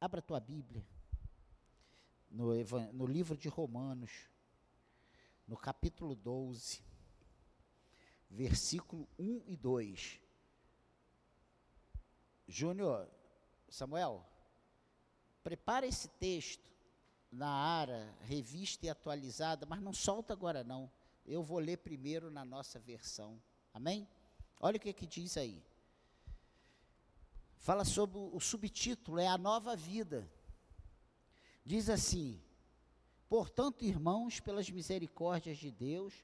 Abra a tua Bíblia. No, no livro de Romanos, no capítulo 12, versículo 1 e 2. Júnior, Samuel, prepara esse texto na ARA, revista e atualizada, mas não solta agora não. Eu vou ler primeiro na nossa versão. Amém? Olha o que, que diz aí. Fala sobre o subtítulo, é a nova vida. Diz assim: Portanto, irmãos, pelas misericórdias de Deus,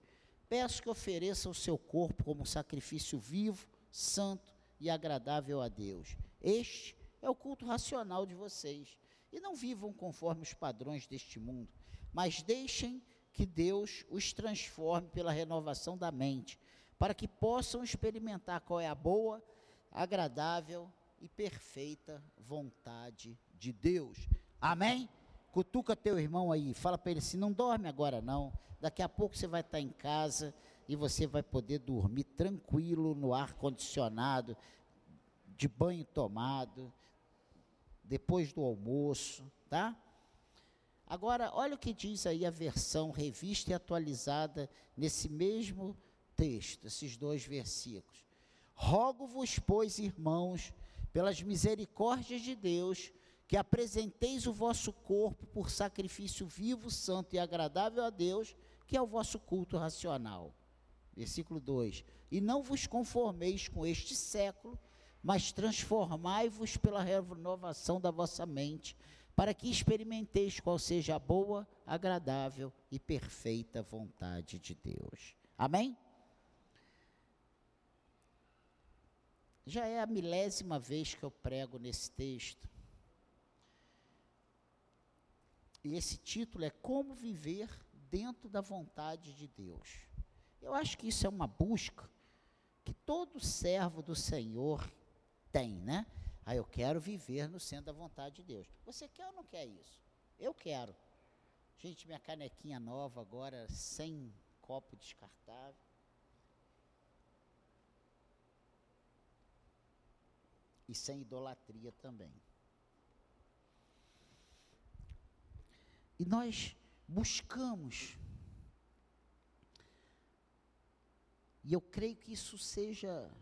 peço que ofereçam o seu corpo como sacrifício vivo, santo e agradável a Deus. Este é o culto racional de vocês. E não vivam conforme os padrões deste mundo, mas deixem que Deus os transforme pela renovação da mente, para que possam experimentar qual é a boa, agradável e perfeita vontade de Deus. Amém? Cutuca teu irmão aí, fala para ele assim: não dorme agora não. Daqui a pouco você vai estar em casa e você vai poder dormir tranquilo no ar condicionado, de banho tomado, depois do almoço, tá? Agora, olha o que diz aí a versão revista e atualizada nesse mesmo texto, esses dois versículos. Rogo-vos, pois, irmãos, pelas misericórdias de Deus, que apresenteis o vosso corpo por sacrifício vivo, santo e agradável a Deus, que é o vosso culto racional. Versículo 2: E não vos conformeis com este século, mas transformai-vos pela renovação da vossa mente para que experimenteis qual seja a boa, agradável e perfeita vontade de Deus. Amém? Já é a milésima vez que eu prego nesse texto. E esse título é Como Viver Dentro da Vontade de Deus. Eu acho que isso é uma busca que todo servo do Senhor tem, né? Ah, eu quero viver no centro da vontade de Deus. Você quer ou não quer isso? Eu quero. Gente, minha canequinha nova agora, sem copo descartável. E sem idolatria também. E nós buscamos. E eu creio que isso seja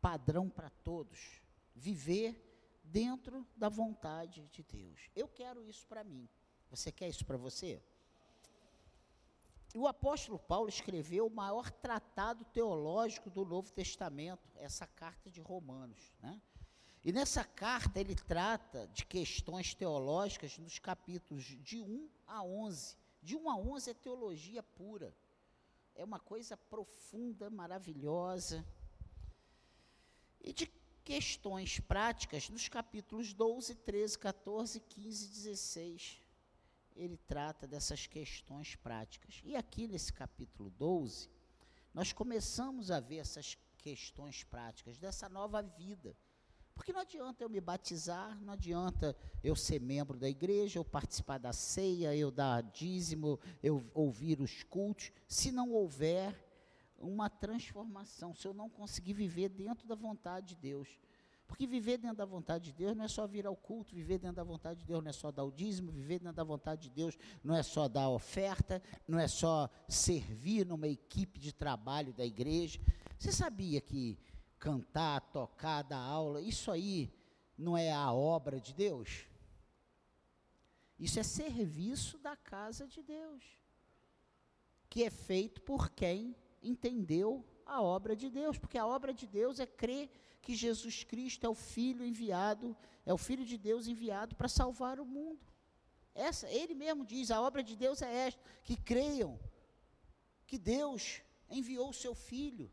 padrão para todos viver dentro da vontade de Deus. Eu quero isso para mim. Você quer isso para você? O apóstolo Paulo escreveu o maior tratado teológico do Novo Testamento, essa carta de Romanos, né? E nessa carta ele trata de questões teológicas nos capítulos de 1 a 11. De 1 a 11 é teologia pura. É uma coisa profunda, maravilhosa. E de questões práticas nos capítulos 12, 13, 14, 15 e 16. Ele trata dessas questões práticas. E aqui nesse capítulo 12, nós começamos a ver essas questões práticas dessa nova vida. Porque não adianta eu me batizar, não adianta eu ser membro da igreja, eu participar da ceia, eu dar dízimo, eu ouvir os cultos, se não houver uma transformação, se eu não conseguir viver dentro da vontade de Deus. Porque viver dentro da vontade de Deus não é só vir ao culto, viver dentro da vontade de Deus não é só dar o dízimo, viver dentro da vontade de Deus não é só dar oferta, não é só servir numa equipe de trabalho da igreja. Você sabia que cantar, tocar, dar aula, isso aí não é a obra de Deus? Isso é serviço da casa de Deus, que é feito por quem entendeu a obra de Deus, porque a obra de Deus é crer que Jesus Cristo é o Filho enviado, é o Filho de Deus enviado para salvar o mundo. Essa, ele mesmo diz: a obra de Deus é esta, que creiam que Deus enviou o seu Filho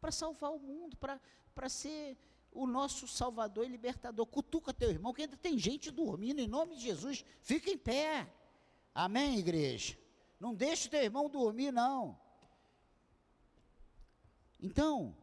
para salvar o mundo, para ser o nosso Salvador e Libertador. Cutuca teu irmão, que ainda tem gente dormindo, em nome de Jesus, fica em pé. Amém, igreja? Não deixe teu irmão dormir, não. Então,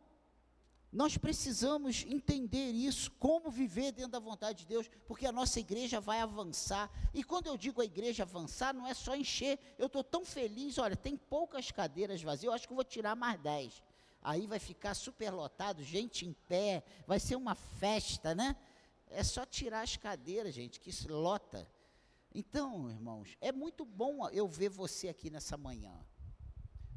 nós precisamos entender isso, como viver dentro da vontade de Deus, porque a nossa igreja vai avançar. E quando eu digo a igreja avançar, não é só encher. Eu estou tão feliz, olha, tem poucas cadeiras vazias, eu acho que eu vou tirar mais dez. Aí vai ficar super lotado, gente em pé, vai ser uma festa, né? É só tirar as cadeiras, gente, que isso lota. Então, irmãos, é muito bom eu ver você aqui nessa manhã.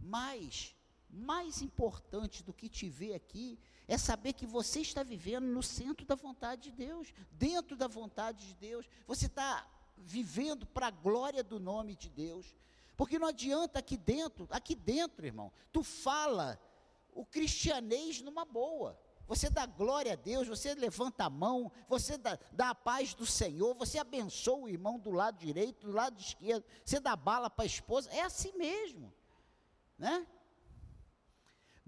Mas, mais importante do que te ver aqui, é saber que você está vivendo no centro da vontade de Deus, dentro da vontade de Deus. Você está vivendo para a glória do nome de Deus. Porque não adianta aqui dentro, aqui dentro, irmão, tu fala o cristianês numa boa. Você dá glória a Deus, você levanta a mão, você dá, dá a paz do Senhor, você abençoa o irmão do lado direito, do lado esquerdo, você dá bala para a esposa, é assim mesmo, né?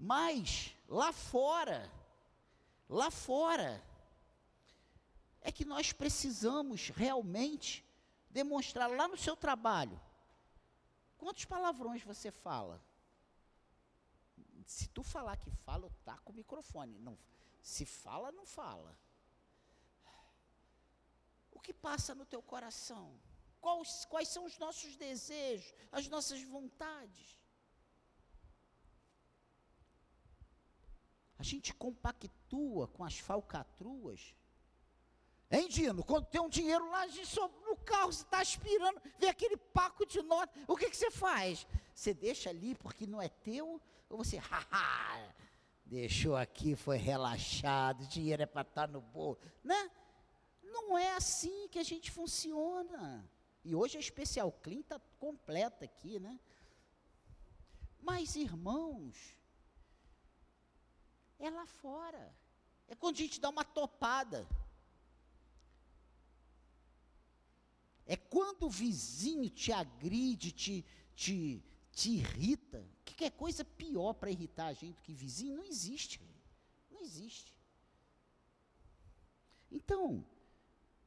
Mas lá fora, lá fora, é que nós precisamos realmente demonstrar lá no seu trabalho. Quantos palavrões você fala? Se tu falar que fala, eu taco o microfone. Não, se fala, não fala. O que passa no teu coração? Quais, quais são os nossos desejos, as nossas vontades? A gente compactua com as falcatruas. Hein, Dino? Quando tem um dinheiro lá, a gente só no carro, você está aspirando, vê aquele paco de nota, o que, que você faz? Você deixa ali porque não é teu? Ou você, haha, deixou aqui, foi relaxado, dinheiro é para estar tá no bolso, né? Não é assim que a gente funciona. E hoje a Especial Clean está completa aqui, né? Mas, irmãos, é lá fora. É quando a gente dá uma topada. É quando o vizinho te agride, te, te, te irrita, que é coisa pior para irritar a gente do que vizinho? Não existe. Não existe. Então,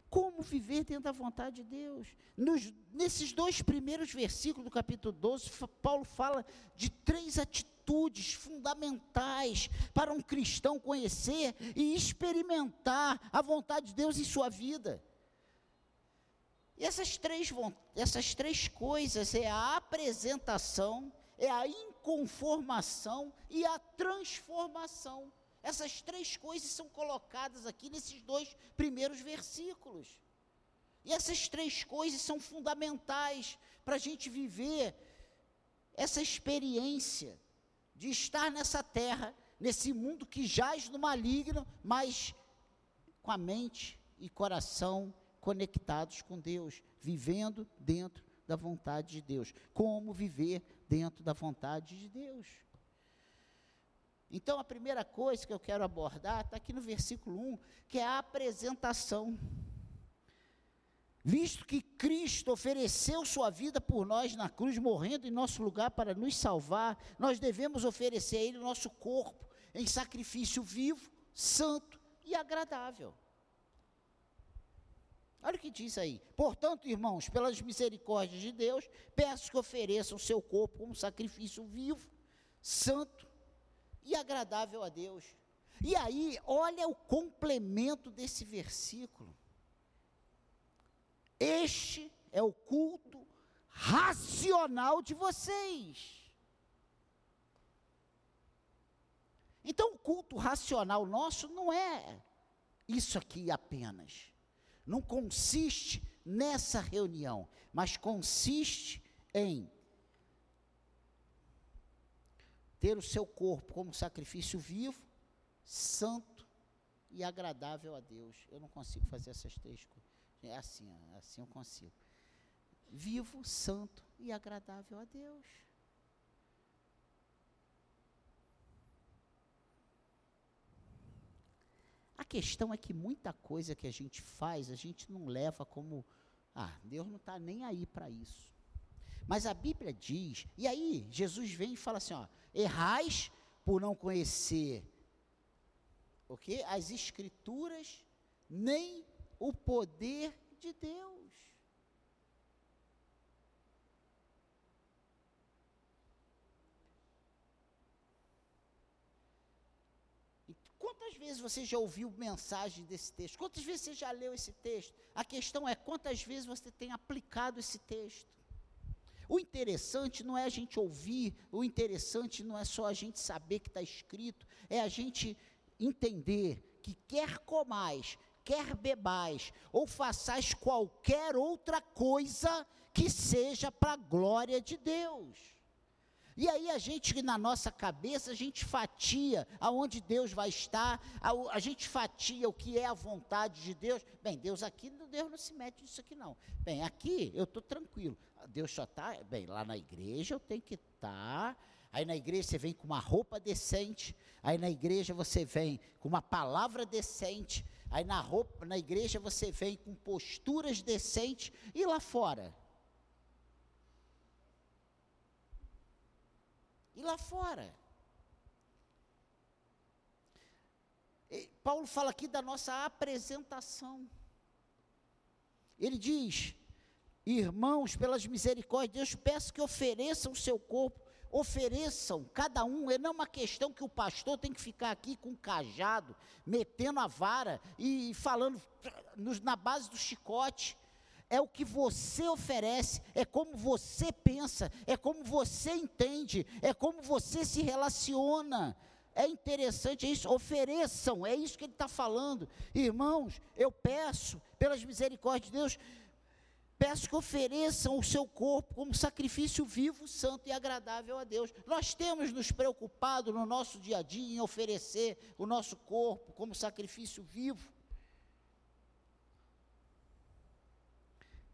como viver dentro da vontade de Deus? Nos, nesses dois primeiros versículos do capítulo 12, Paulo fala de três atitudes fundamentais para um cristão conhecer e experimentar a vontade de Deus em sua vida. E essas três, essas três coisas é a apresentação, é a inconformação e a transformação. Essas três coisas são colocadas aqui nesses dois primeiros versículos. E essas três coisas são fundamentais para a gente viver essa experiência de estar nessa terra, nesse mundo que jaz no maligno, mas com a mente e coração conectados com Deus, vivendo dentro da vontade de Deus. Como viver dentro da vontade de Deus. Então, a primeira coisa que eu quero abordar está aqui no versículo 1, que é a apresentação. Visto que Cristo ofereceu sua vida por nós na cruz, morrendo em nosso lugar para nos salvar, nós devemos oferecer a Ele o nosso corpo em sacrifício vivo, santo e agradável. Olha o que diz aí. Portanto, irmãos, pelas misericórdias de Deus, peço que ofereçam o seu corpo como sacrifício vivo, santo e agradável a Deus. E aí, olha o complemento desse versículo. Este é o culto racional de vocês. Então, o culto racional nosso não é isso aqui apenas não consiste nessa reunião, mas consiste em ter o seu corpo como sacrifício vivo, santo e agradável a Deus. Eu não consigo fazer essas três coisas. É assim, assim eu consigo. Vivo, santo e agradável a Deus. A questão é que muita coisa que a gente faz, a gente não leva como, ah, Deus não está nem aí para isso. Mas a Bíblia diz, e aí Jesus vem e fala assim, ó, errais por não conhecer o que? As escrituras, nem o poder de Deus. Quantas vezes você já ouviu mensagem desse texto? Quantas vezes você já leu esse texto? A questão é quantas vezes você tem aplicado esse texto. O interessante não é a gente ouvir, o interessante não é só a gente saber que está escrito, é a gente entender que quer comais, quer bebais, ou façais qualquer outra coisa que seja para a glória de Deus. E aí a gente, na nossa cabeça, a gente fatia aonde Deus vai estar, a, a, gente fatia o que é a vontade de Deus. Bem, Deus aqui, Deus não se mete nisso aqui não. Bem, aqui eu estou tranquilo. Deus só está, bem, lá na igreja eu tenho que estar. Tá, aí na igreja você vem com uma roupa decente, aí na igreja você vem com uma palavra decente, aí na roupa, na igreja você vem com posturas decentes, e lá fora? E lá fora? E Paulo fala aqui da nossa apresentação. Ele diz: Irmãos, pelas misericórdias de Deus, peço que ofereçam o seu corpo, ofereçam cada um, é não uma questão que o pastor tem que ficar aqui com um cajado, metendo a vara e falando na base do chicote é o que você oferece, é como você pensa, é como você entende, é como você se relaciona. É interessante isso, ofereçam, é isso que ele está falando. Irmãos, eu peço, pelas misericórdias de Deus, peço que ofereçam o seu corpo como sacrifício vivo, santo e agradável a Deus. Nós temos nos preocupado no nosso dia a dia em oferecer o nosso corpo como sacrifício vivo.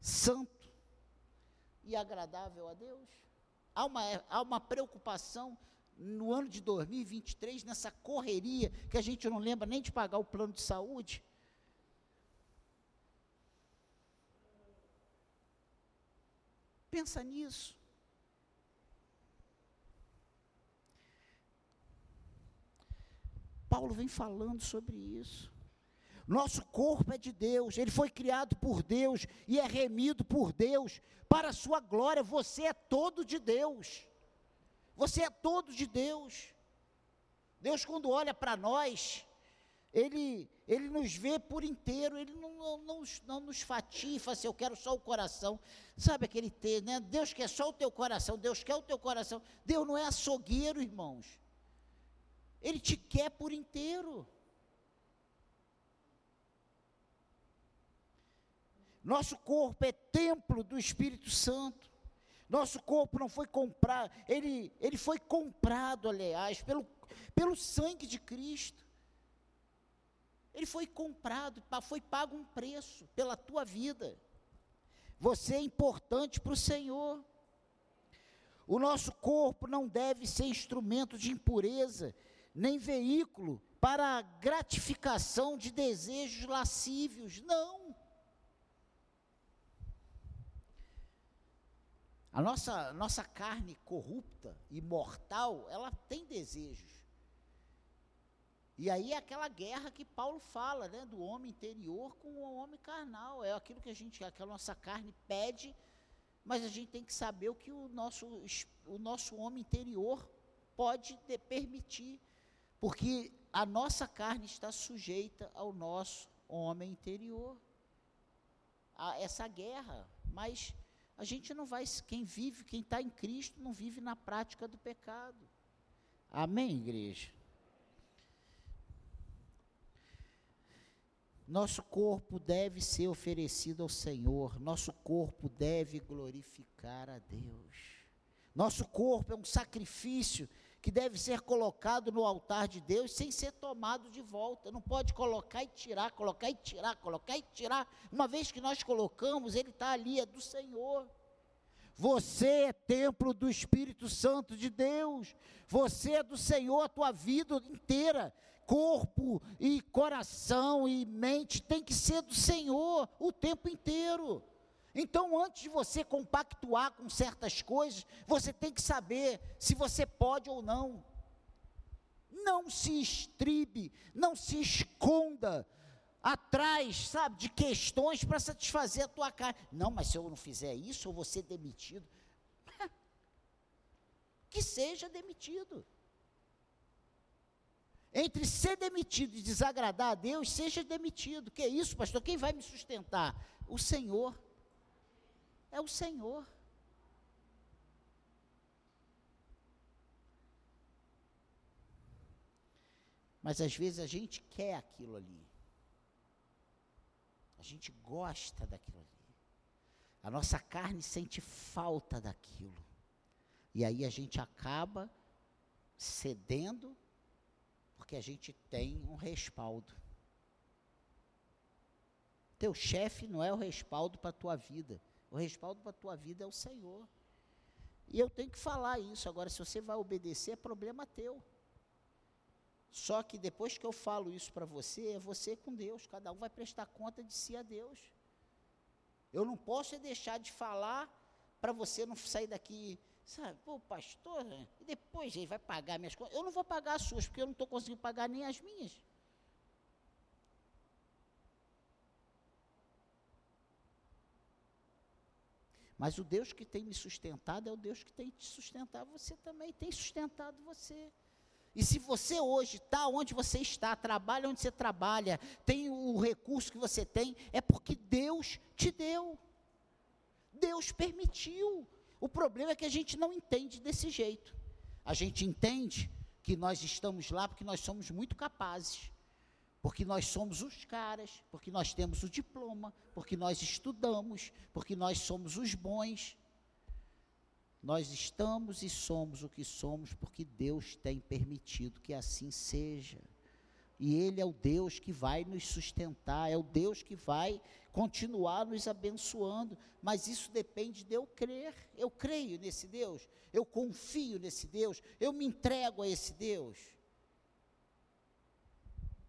santo e agradável a Deus? Há uma, há uma preocupação no ano de 2023, nessa correria, que a gente não lembra nem de pagar o plano de saúde. Pensa nisso. Paulo vem falando sobre isso. Nosso corpo é de Deus, ele foi criado por Deus e é remido por Deus para a sua glória. Você é todo de Deus. Você é todo de Deus. Deus, quando olha para nós, ele, ele nos vê por inteiro, ele não, não, não, não nos e fala assim, eu quero só o coração. Sabe aquele ter, né? Deus quer só o teu coração, Deus quer o teu coração. Deus não é açougueiro, irmãos. Ele te quer por inteiro. Nosso corpo é templo do Espírito Santo. Nosso corpo não foi comprado, ele, ele foi comprado, aliás, pelo, pelo sangue de Cristo. Ele foi comprado, foi pago um preço pela tua vida. Você é importante para o Senhor. O nosso corpo não deve ser instrumento de impureza, nem veículo para a gratificação de desejos lascívios. Não. A nossa, nossa carne corrupta e mortal, ela tem desejos. E aí é aquela guerra que Paulo fala, né, do homem interior com o homem carnal. É aquilo que a gente, que a nossa carne pede, mas a gente tem que saber o que o nosso, o nosso homem interior pode de, permitir. Porque a nossa carne está sujeita ao nosso homem interior. A essa guerra. Mas a gente não vai, quem vive, quem está em Cristo, não vive na prática do pecado. Amém, igreja? Nosso corpo deve ser oferecido ao Senhor, nosso corpo deve glorificar a Deus. Nosso corpo é um sacrifício que deve ser colocado no altar de Deus sem ser tomado de volta. Não pode colocar e tirar, colocar e tirar, colocar e tirar. Uma vez que nós colocamos, ele está ali, é do Senhor. Você é templo do Espírito Santo de Deus. Você é do Senhor a tua vida inteira. Corpo e coração e mente tem que ser do Senhor o tempo inteiro. Então, antes de você compactuar com certas coisas, você tem que saber se você pode ou não. Não se estribe, não se esconda atrás, sabe, de questões para satisfazer a tua carne. Não, mas se eu não fizer isso, eu vou ser demitido. que seja demitido. Entre ser demitido e desagradar a Deus, seja demitido. Que é isso, pastor? Quem vai me sustentar? O Senhor é o Senhor. Mas às vezes a gente quer aquilo ali. A gente gosta daquilo ali. A nossa carne sente falta daquilo. E aí a gente acaba cedendo porque a gente tem um respaldo. Teu chefe não é o respaldo para a tua vida. O respaldo para a tua vida é o Senhor. E eu tenho que falar isso. Agora, se você vai obedecer, é problema teu. Só que depois que eu falo isso para você, é você com Deus. Cada um vai prestar conta de si a Deus. Eu não posso deixar de falar para você não sair daqui, sabe, pô, pastor, e depois ele vai pagar minhas contas. Eu não vou pagar as suas, porque eu não estou conseguindo pagar nem as minhas. Mas o Deus que tem me sustentado é o Deus que tem te sustentado você também, tem sustentado você. E se você hoje está onde você está, trabalha onde você trabalha, tem o recurso que você tem, é porque Deus te deu. Deus permitiu. O problema é que a gente não entende desse jeito. A gente entende que nós estamos lá porque nós somos muito capazes porque nós somos os caras, porque nós temos o diploma, porque nós estudamos, porque nós somos os bons. Nós estamos e somos o que somos porque Deus tem permitido que assim seja. E Ele é o Deus que vai nos sustentar, é o Deus que vai continuar nos abençoando, mas isso depende de eu crer. Eu creio nesse Deus, eu confio nesse Deus, eu me entrego a esse Deus.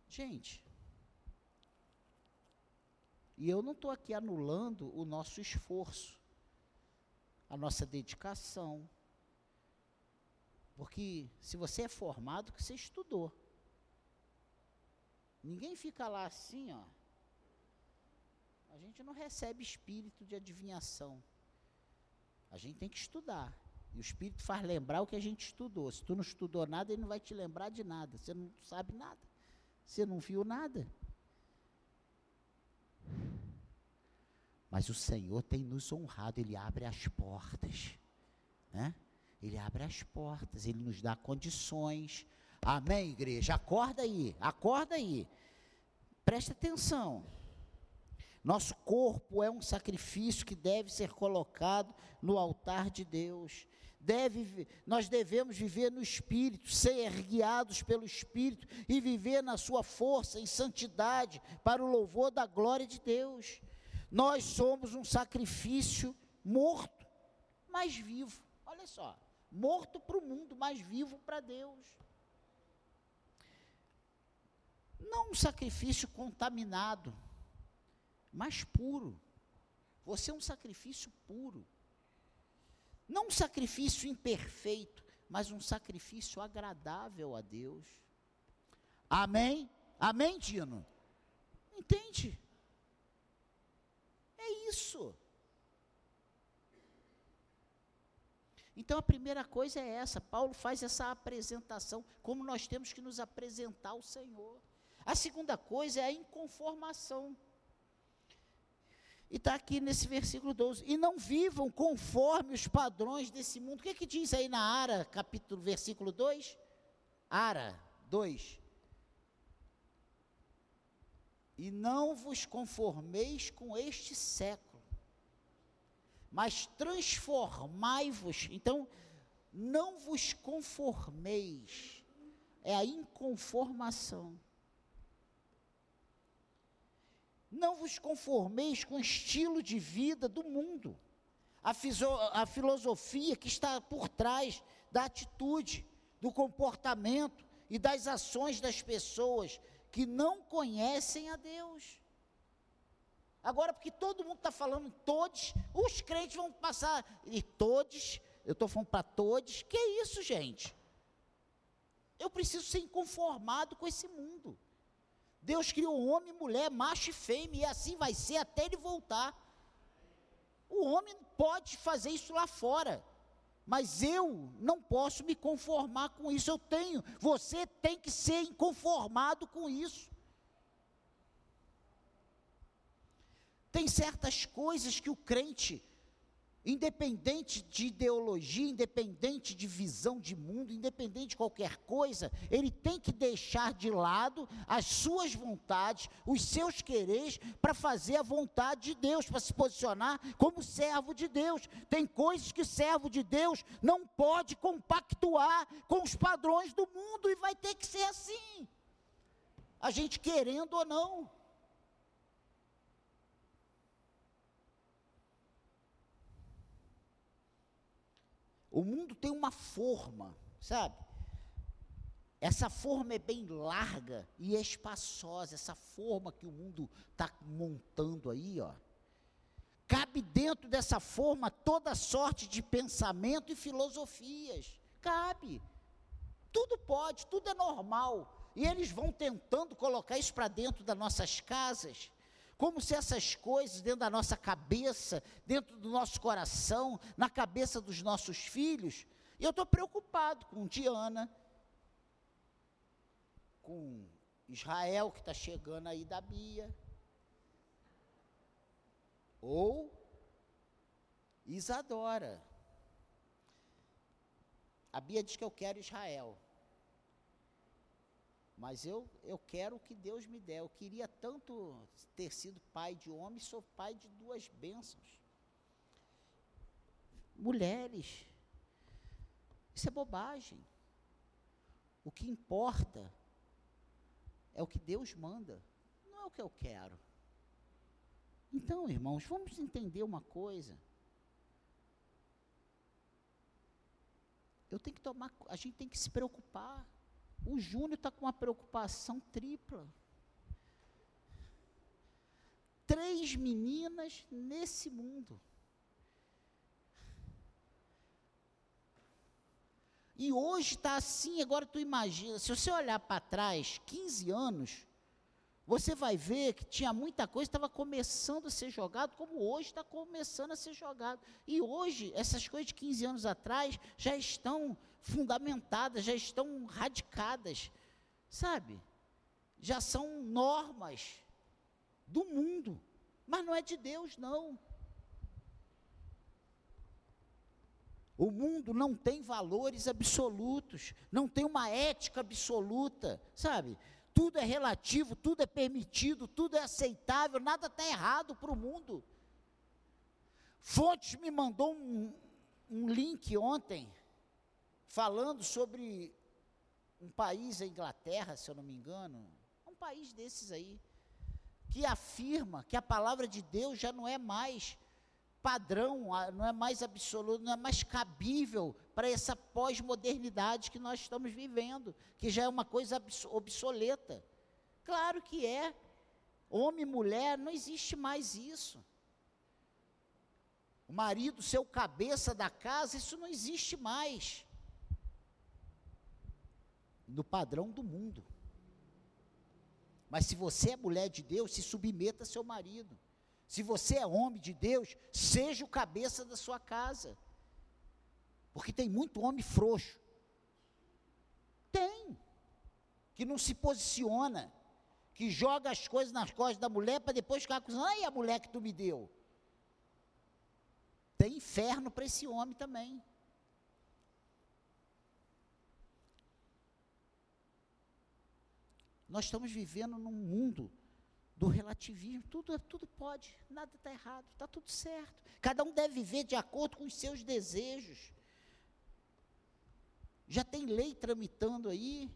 Gente, e eu não estou aqui anulando o nosso esforço, a nossa dedicação. Porque se você é formado, que você estudou. Ninguém fica lá assim, ó. A gente não recebe espírito de adivinhação. A gente tem que estudar. E o espírito faz lembrar o que a gente estudou. Se tu não estudou nada, ele não vai te lembrar de nada. Você não sabe nada. Você não viu nada. Mas o Senhor tem nos honrado, Ele abre as portas, né? Ele abre as portas, Ele nos dá condições. Amém, igreja? Acorda aí, acorda aí. Presta atenção. Nosso corpo é um sacrifício que deve ser colocado no altar de Deus deve, nós devemos viver no Espírito, ser guiados pelo Espírito e viver na sua força e santidade para o louvor da glória de Deus. Nós somos um sacrifício morto, mas vivo. Olha só, morto para o mundo, mas vivo para Deus. Não um sacrifício contaminado, mas puro. Você é um sacrifício puro. Não um sacrifício imperfeito, mas um sacrifício agradável a Deus. Amém? Amém, Dino? Entende? É isso. Então a primeira coisa é essa. Paulo faz essa apresentação, como nós temos que nos apresentar ao Senhor. A segunda coisa é a inconformação. E está aqui nesse versículo 12. E não vivam conforme os padrões desse mundo. O que, é que diz aí na Ara, capítulo, versículo 2? Ara 2. E não vos conformeis com este século, mas transformai-vos. Então, não vos conformeis. É a inconformação. Não vos conformeis com o estilo de vida do mundo, a, a filosofia que está por trás da atitude, do comportamento e das ações das pessoas que não conhecem a Deus. Agora, porque todo mundo está falando todos, os crentes vão passar, e todos, eu estou falando para todos, que é isso, gente? Eu preciso ser inconformado com esse mundo. Deus criou homem, mulher, macho e fêmea, e assim vai ser até ele voltar. O homem pode fazer isso lá fora, mas eu não posso me conformar com isso. Eu tenho, você tem que ser inconformado com isso. Tem certas coisas que o crente independente de ideologia, independente de visão de mundo, independente de qualquer coisa, ele tem que deixar de lado as suas vontades, os seus quereres, para fazer a vontade de Deus, para se posicionar como servo de Deus. Tem coisas que servo de Deus não pode compactuar com os padrões do mundo e vai ter que ser assim. A gente querendo ou não. O mundo tem uma forma, sabe? Essa forma é bem larga e espaçosa, essa forma que o mundo está montando aí, ó. Cabe dentro dessa forma toda sorte de pensamento e filosofias. Cabe. Tudo pode, tudo é normal. E eles vão tentando colocar isso para dentro das nossas casas como se essas coisas dentro da nossa cabeça, dentro do nosso coração, na cabeça dos nossos filhos, e eu estou preocupado com Diana, com Israel que está chegando aí da Bia, ou Isadora. A Bia diz que eu quero Israel. Mas eu, eu quero o que Deus me der. Eu queria tanto ter sido pai de homem, sou pai de duas bênçãos. Mulheres, isso é bobagem. O que importa é o que Deus manda, não é o que eu quero. Então, irmãos, vamos entender uma coisa. Eu tenho que tomar, a gente tem que se preocupar. O Júnior está com uma preocupação tripla. Três meninas nesse mundo. E hoje está assim, agora tu imagina, se você olhar para trás, 15 anos, você vai ver que tinha muita coisa estava começando a ser jogado, como hoje está começando a ser jogado. E hoje, essas coisas de 15 anos atrás já estão fundamentadas, já estão radicadas, sabe? Já são normas do mundo, mas não é de Deus, não. O mundo não tem valores absolutos, não tem uma ética absoluta, sabe? Tudo é relativo, tudo é permitido, tudo é aceitável, nada está errado para o mundo. Fontes me mandou um, um link ontem falando sobre um país, a Inglaterra, se eu não me engano, um país desses aí, que afirma que a palavra de Deus já não é mais padrão, não é mais absoluto, não é mais cabível para essa pós-modernidade que nós estamos vivendo, que já é uma coisa obsoleta. Claro que é. Homem e mulher, não existe mais isso. O marido ser o cabeça da casa, isso não existe mais no padrão do mundo. Mas se você é mulher de Deus, se submeta a seu marido. Se você é homem de Deus, seja o cabeça da sua casa. Porque tem muito homem frouxo. Tem. Que não se posiciona. Que joga as coisas nas costas da mulher para depois ficar acusando. Ai, a mulher que tu me deu. Tem inferno para esse homem também. Nós estamos vivendo num mundo do relativismo, tudo, tudo pode, nada está errado, está tudo certo. Cada um deve viver de acordo com os seus desejos. Já tem lei tramitando aí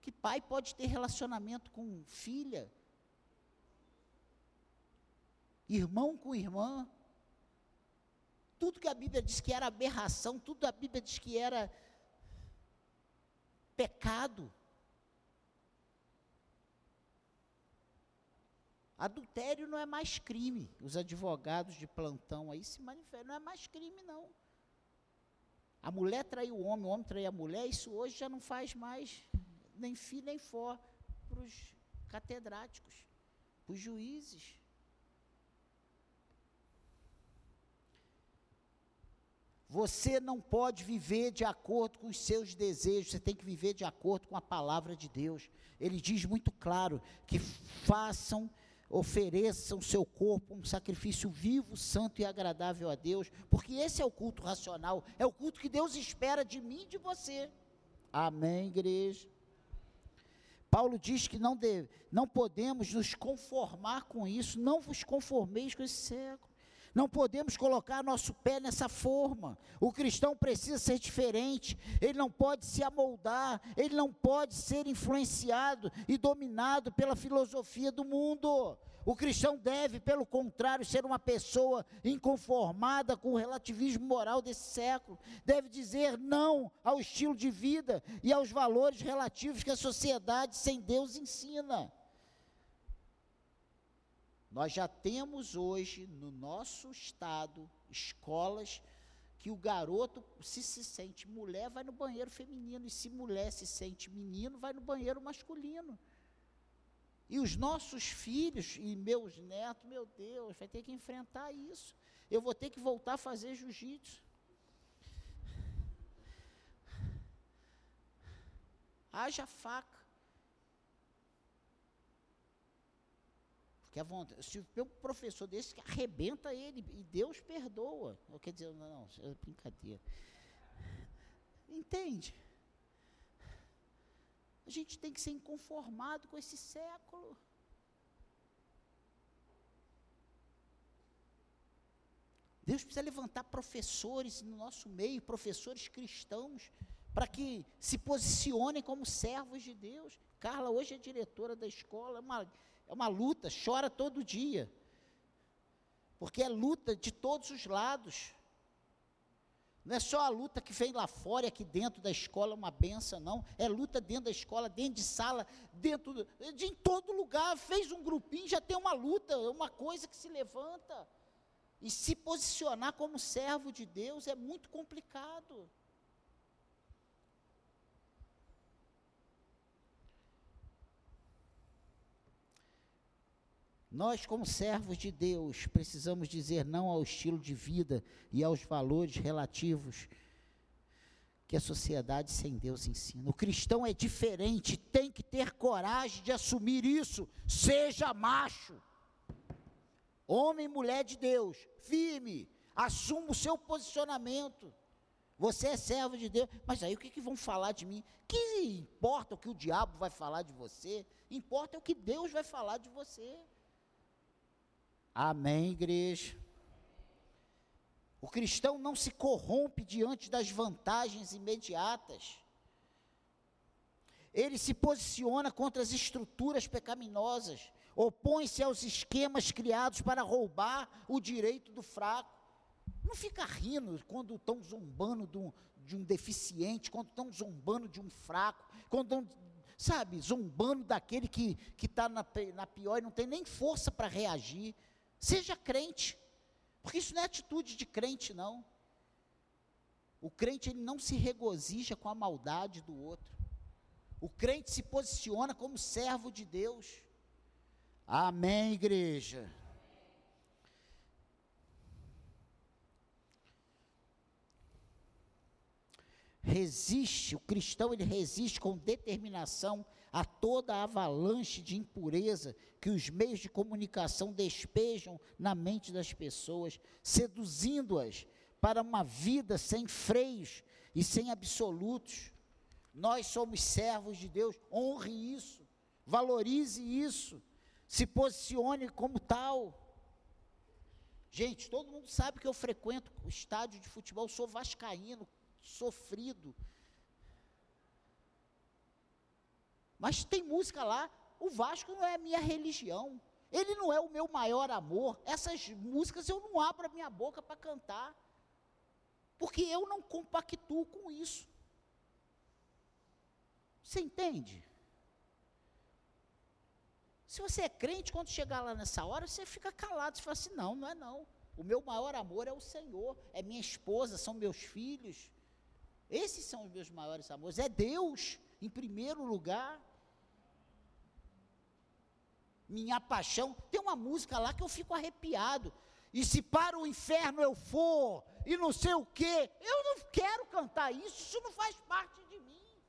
que pai pode ter relacionamento com filha, irmão com irmã. Tudo que a Bíblia diz que era aberração, tudo a Bíblia diz que era pecado. Adultério não é mais crime. Os advogados de plantão aí se manifestam. Não é mais crime, não. A mulher traiu o homem, o homem traiu a mulher, isso hoje já não faz mais nem fi nem fó para os catedráticos, para os juízes. Você não pode viver de acordo com os seus desejos, você tem que viver de acordo com a palavra de Deus. Ele diz muito claro que façam ofereçam seu corpo um sacrifício vivo, santo e agradável a Deus, porque esse é o culto racional, é o culto que Deus espera de mim e de você. Amém, igreja. Paulo diz que não, deve, não podemos nos conformar com isso, não vos conformeis com esse século. Não podemos colocar nosso pé nessa forma. O cristão precisa ser diferente, ele não pode se amoldar, ele não pode ser influenciado e dominado pela filosofia do mundo. O cristão deve, pelo contrário, ser uma pessoa inconformada com o relativismo moral desse século. Deve dizer não ao estilo de vida e aos valores relativos que a sociedade sem Deus ensina. Nós já temos hoje no nosso estado escolas que o garoto, se se sente mulher, vai no banheiro feminino, e se mulher se sente menino, vai no banheiro masculino. E os nossos filhos e meus netos, meu Deus, vai ter que enfrentar isso. Eu vou ter que voltar a fazer jiu-jitsu. Haja faca. Que a vontade, se o professor desse arrebenta ele e Deus perdoa. Quer dizer, não, não, é brincadeira. Entende? A gente tem que ser inconformado com esse século. Deus precisa levantar professores no nosso meio, professores cristãos, para que se posicionem como servos de Deus. Carla hoje é diretora da escola, é uma é uma luta, chora todo dia. Porque é luta de todos os lados. Não é só a luta que vem lá fora aqui dentro da escola uma benção, não. É luta dentro da escola, dentro de sala, dentro de, de em todo lugar. Fez um grupinho, já tem uma luta, uma coisa que se levanta. E se posicionar como servo de Deus é muito complicado. Nós, como servos de Deus, precisamos dizer não ao estilo de vida e aos valores relativos que a sociedade sem Deus ensina. O cristão é diferente, tem que ter coragem de assumir isso. Seja macho, homem e mulher de Deus, firme, assuma o seu posicionamento. Você é servo de Deus, mas aí o que, que vão falar de mim? Que importa o que o diabo vai falar de você? Importa o que Deus vai falar de você. Amém, igreja. O cristão não se corrompe diante das vantagens imediatas. Ele se posiciona contra as estruturas pecaminosas, opõe-se aos esquemas criados para roubar o direito do fraco. Não fica rindo quando estão zombando de um, de um deficiente, quando estão zombando de um fraco, quando estão, sabe, zombando daquele que está na, na pior e não tem nem força para reagir. Seja crente, porque isso não é atitude de crente, não. O crente ele não se regozija com a maldade do outro. O crente se posiciona como servo de Deus. Amém, igreja. Resiste, o cristão ele resiste com determinação a toda a avalanche de impureza que os meios de comunicação despejam na mente das pessoas, seduzindo-as para uma vida sem freios e sem absolutos. Nós somos servos de Deus, honre isso, valorize isso, se posicione como tal. Gente, todo mundo sabe que eu frequento o estádio de futebol, sou vascaíno, sofrido, Mas tem música lá, o Vasco não é a minha religião. Ele não é o meu maior amor. Essas músicas eu não abro a minha boca para cantar. Porque eu não compactuo com isso. Você entende? Se você é crente, quando chegar lá nessa hora, você fica calado. Você fala assim: não, não é não. O meu maior amor é o Senhor, é minha esposa, são meus filhos. Esses são os meus maiores amores. É Deus, em primeiro lugar minha paixão. Tem uma música lá que eu fico arrepiado. E se para o inferno eu for, e não sei o quê, eu não quero cantar isso, isso não faz parte de mim.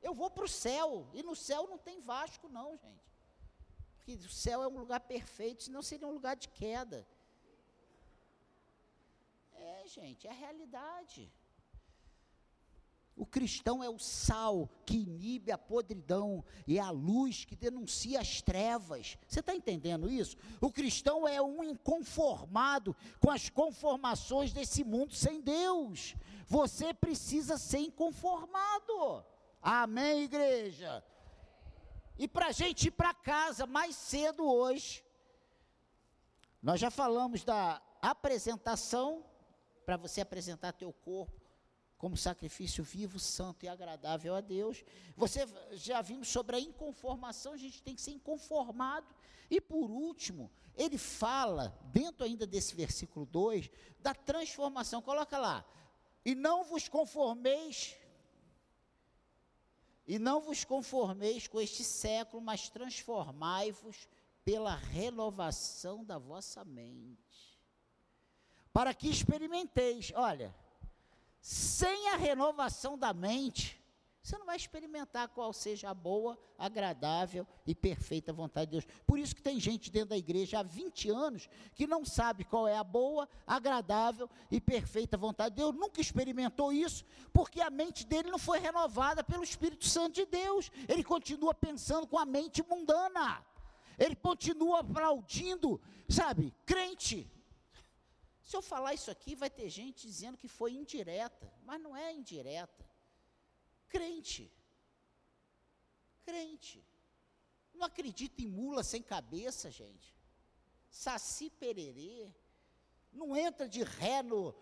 Eu vou para o céu, e no céu não tem Vasco, não, gente. porque o céu é um lugar perfeito, senão seria um lugar de queda. É, gente, é a realidade. O cristão é o sal que inibe a podridão e é a luz que denuncia as trevas. Você está entendendo isso? O cristão é um inconformado com as conformações desse mundo sem Deus. Você precisa ser inconformado. Amém, igreja? E para a gente ir para casa mais cedo hoje, nós já falamos da apresentação, para você apresentar teu corpo como sacrifício vivo, santo e agradável a Deus. Você já vimos sobre a inconformação, a gente tem que ser inconformado. E por último, ele fala, dentro ainda desse versículo 2, da transformação. Coloca lá. E não vos conformeis e não vos conformeis com este século, mas transformai-vos pela renovação da vossa mente. Para que experimenteis, olha, sem a renovação da mente, você não vai experimentar qual seja a boa, agradável e perfeita vontade de Deus. Por isso que tem gente dentro da igreja há 20 anos que não sabe qual é a boa, agradável e perfeita vontade de Deus, nunca experimentou isso, porque a mente dele não foi renovada pelo Espírito Santo de Deus. Ele continua pensando com a mente mundana. Ele continua aplaudindo, sabe, crente, se eu falar isso aqui, vai ter gente dizendo que foi indireta, mas não é indireta. Crente. Crente. Não acredita em mula sem cabeça, gente. Saci pererê. Não entra de ré no,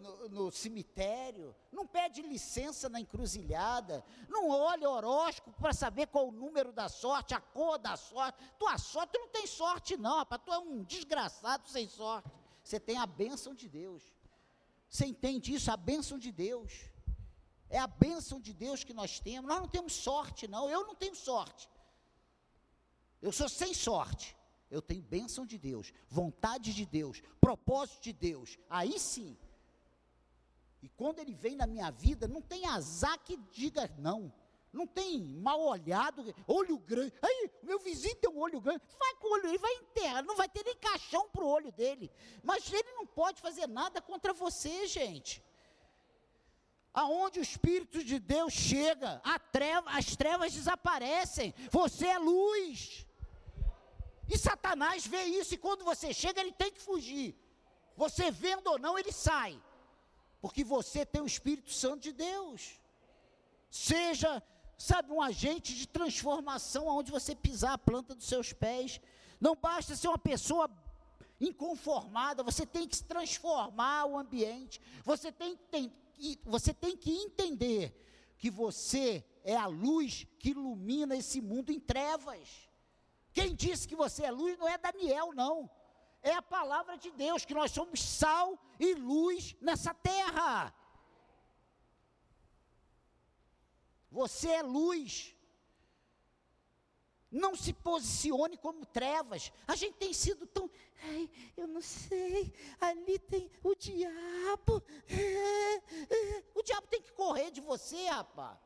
no, no, cemitério, não pede licença na encruzilhada, não olha horóscopo para saber qual o número da sorte, a cor da sorte. Tua sorte tu não tem sorte, não, rapaz, tu é um desgraçado sem sorte. Você tem a bênção de Deus. Você entende isso? A bênção de Deus. É a bênção de Deus que nós temos. Nós não temos sorte, não. Eu não tenho sorte. Eu sou sem sorte. Eu tenho bênção de Deus, vontade de Deus, propósito de Deus. Aí sim. E quando ele vem na minha vida, não tem azar que diga não. Não tem mal olhado, olho grande. Aí, meu vizinho tem um olho grande. Vai com o olho, ele vai enterrar, não vai ter nem caixão para o olho dele. Mas ele não pode fazer nada contra você, gente. Aonde o Espírito de Deus chega, treva, as trevas desaparecem. Você é luz. E Satanás vê isso, e quando você chega, ele tem que fugir. Você vendo ou não, ele sai. Porque você tem o Espírito Santo de Deus. Seja sabe, um agente de transformação aonde você pisar a planta dos seus pés. Não basta ser uma pessoa inconformada, você tem que transformar o ambiente. Você tem, tem, você tem que entender que você é a luz que ilumina esse mundo em trevas. Quem disse que você é luz não é Daniel, não. É a palavra de Deus, que nós somos sal e luz nessa terra. Você é luz. Não se posicione como trevas. A gente tem sido tão. Ai, eu não sei. Ali tem o diabo. É, é. O diabo tem que correr de você, rapaz.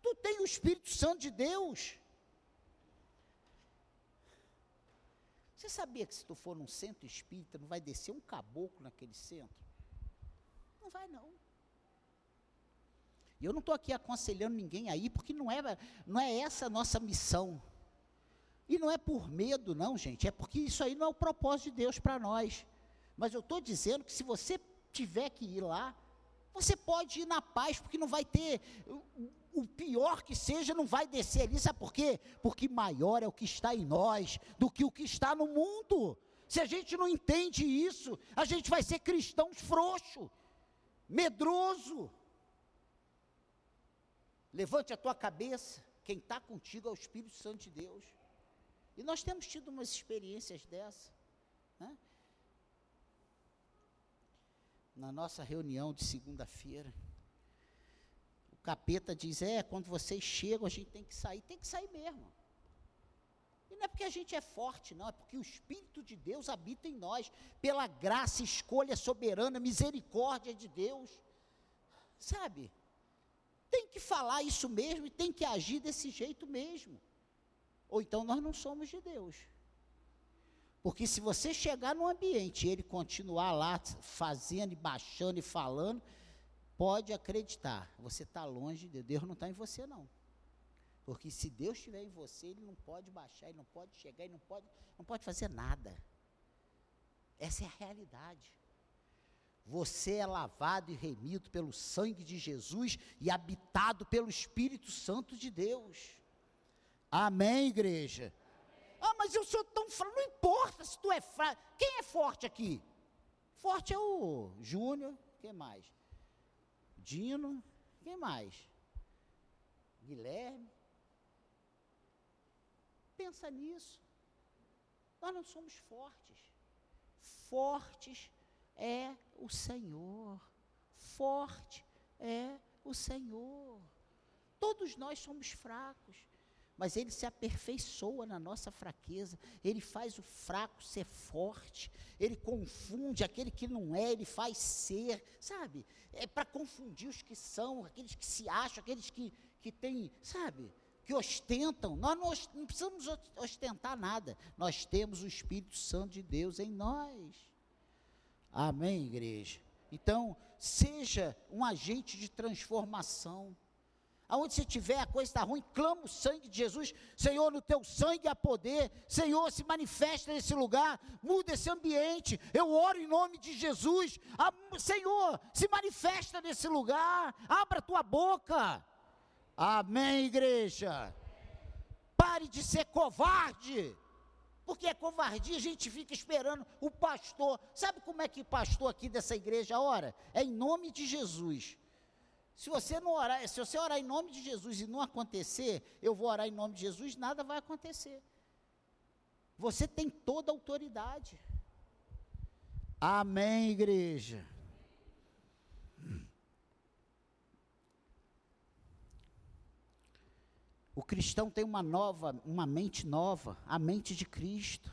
Tu tem o Espírito Santo de Deus. Você sabia que se tu for num centro espírita, não vai descer um caboclo naquele centro? Não vai não. E eu não estou aqui aconselhando ninguém aí, porque não é, não é essa a nossa missão. E não é por medo, não, gente, é porque isso aí não é o propósito de Deus para nós. Mas eu estou dizendo que se você tiver que ir lá, você pode ir na paz, porque não vai ter, o pior que seja, não vai descer ali, sabe por quê? Porque maior é o que está em nós do que o que está no mundo. Se a gente não entende isso, a gente vai ser cristãos frouxo, medroso. Levante a tua cabeça, quem está contigo é o Espírito Santo de Deus. E nós temos tido umas experiências dessa. Né? Na nossa reunião de segunda-feira, o capeta diz: É, quando vocês chegam, a gente tem que sair. Tem que sair mesmo. E não é porque a gente é forte, não, é porque o Espírito de Deus habita em nós, pela graça, escolha soberana, misericórdia de Deus. Sabe? Tem que falar isso mesmo e tem que agir desse jeito mesmo. ou então nós não somos de Deus. Porque se você chegar no ambiente e ele continuar lá fazendo e baixando e falando, pode acreditar, você está longe de Deus. Deus não está em você, não. Porque se Deus estiver em você, ele não pode baixar, ele não pode chegar, ele não pode, não pode fazer nada. Essa é a realidade. Você é lavado e remido pelo sangue de Jesus e habitado pelo Espírito Santo de Deus. Amém, igreja? Ah, mas eu sou tão fraco. Não importa se tu é fraco. Quem é forte aqui? Forte é o Júnior. Quem mais? Dino. Quem mais? Guilherme. Pensa nisso. Nós não somos fortes. Fortes é o Senhor. Forte é o Senhor. Todos nós somos fracos mas ele se aperfeiçoa na nossa fraqueza, ele faz o fraco ser forte, ele confunde aquele que não é, ele faz ser, sabe? É para confundir os que são, aqueles que se acham, aqueles que, que têm, sabe? Que ostentam. Nós não, não precisamos ostentar nada, nós temos o Espírito Santo de Deus em nós. Amém, igreja? Então, seja um agente de transformação. Aonde você estiver, a coisa está ruim, clama o sangue de Jesus, Senhor, no teu sangue há poder, Senhor, se manifesta nesse lugar, muda esse ambiente, eu oro em nome de Jesus, ah, Senhor, se manifesta nesse lugar, abra a tua boca, amém, igreja, pare de ser covarde, porque é covardia, a gente fica esperando o pastor, sabe como é que pastor aqui dessa igreja ora? É em nome de Jesus, se você não orar, se você orar em nome de Jesus e não acontecer, eu vou orar em nome de Jesus, nada vai acontecer. Você tem toda a autoridade. Amém, igreja. O cristão tem uma nova, uma mente nova, a mente de Cristo.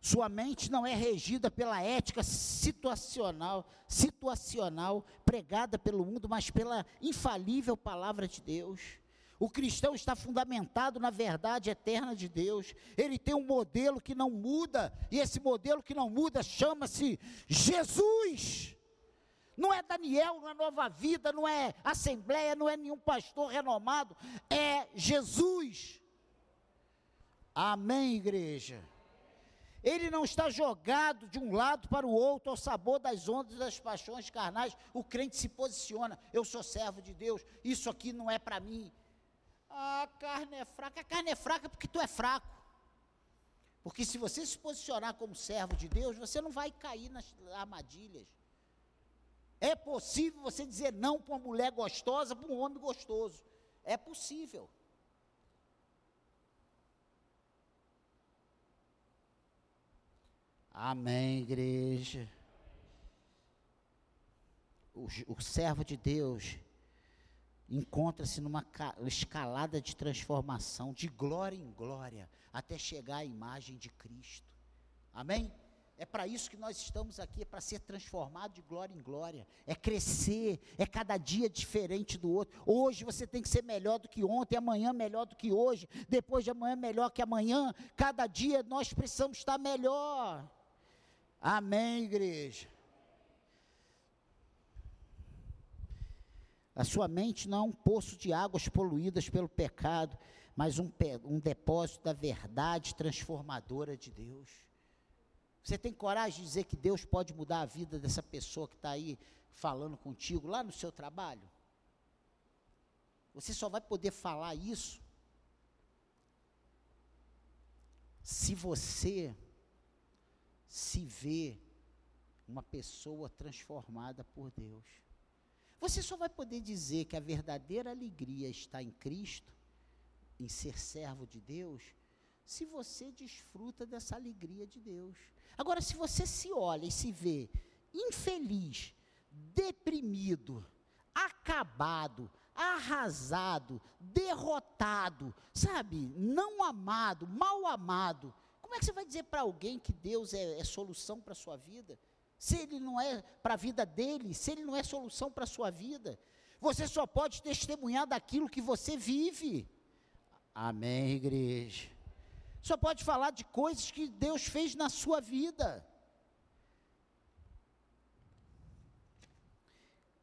Sua mente não é regida pela ética situacional, situacional pregada pelo mundo, mas pela infalível palavra de Deus. O cristão está fundamentado na verdade eterna de Deus. Ele tem um modelo que não muda, e esse modelo que não muda chama-se Jesus. Não é Daniel, não é Nova Vida, não é Assembleia, não é nenhum pastor renomado, é Jesus. Amém, igreja. Ele não está jogado de um lado para o outro ao sabor das ondas das paixões carnais. O crente se posiciona: eu sou servo de Deus, isso aqui não é para mim. A carne é fraca, a carne é fraca porque tu é fraco. Porque se você se posicionar como servo de Deus, você não vai cair nas armadilhas. É possível você dizer não para uma mulher gostosa, para um homem gostoso. É possível. Amém, igreja. O, o servo de Deus encontra-se numa escalada de transformação, de glória em glória, até chegar à imagem de Cristo. Amém? É para isso que nós estamos aqui, é para ser transformado de glória em glória, é crescer, é cada dia diferente do outro. Hoje você tem que ser melhor do que ontem, amanhã melhor do que hoje, depois de amanhã melhor que amanhã. Cada dia nós precisamos estar melhor. Amém, igreja. A sua mente não é um poço de águas poluídas pelo pecado, mas um, um depósito da verdade transformadora de Deus. Você tem coragem de dizer que Deus pode mudar a vida dessa pessoa que está aí falando contigo lá no seu trabalho? Você só vai poder falar isso se você se vê uma pessoa transformada por Deus. Você só vai poder dizer que a verdadeira alegria está em Cristo, em ser servo de Deus, se você desfruta dessa alegria de Deus. Agora, se você se olha e se vê infeliz, deprimido, acabado, arrasado, derrotado, sabe, não amado, mal amado, como é que você vai dizer para alguém que Deus é, é solução para a sua vida? Se Ele não é para a vida dele, se Ele não é solução para a sua vida, você só pode testemunhar daquilo que você vive. Amém, igreja. Só pode falar de coisas que Deus fez na sua vida.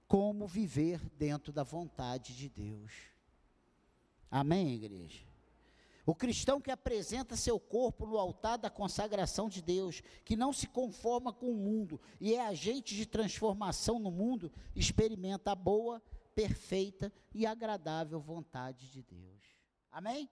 Como viver dentro da vontade de Deus. Amém, igreja? O cristão que apresenta seu corpo no altar da consagração de Deus, que não se conforma com o mundo e é agente de transformação no mundo, experimenta a boa, perfeita e agradável vontade de Deus. Amém?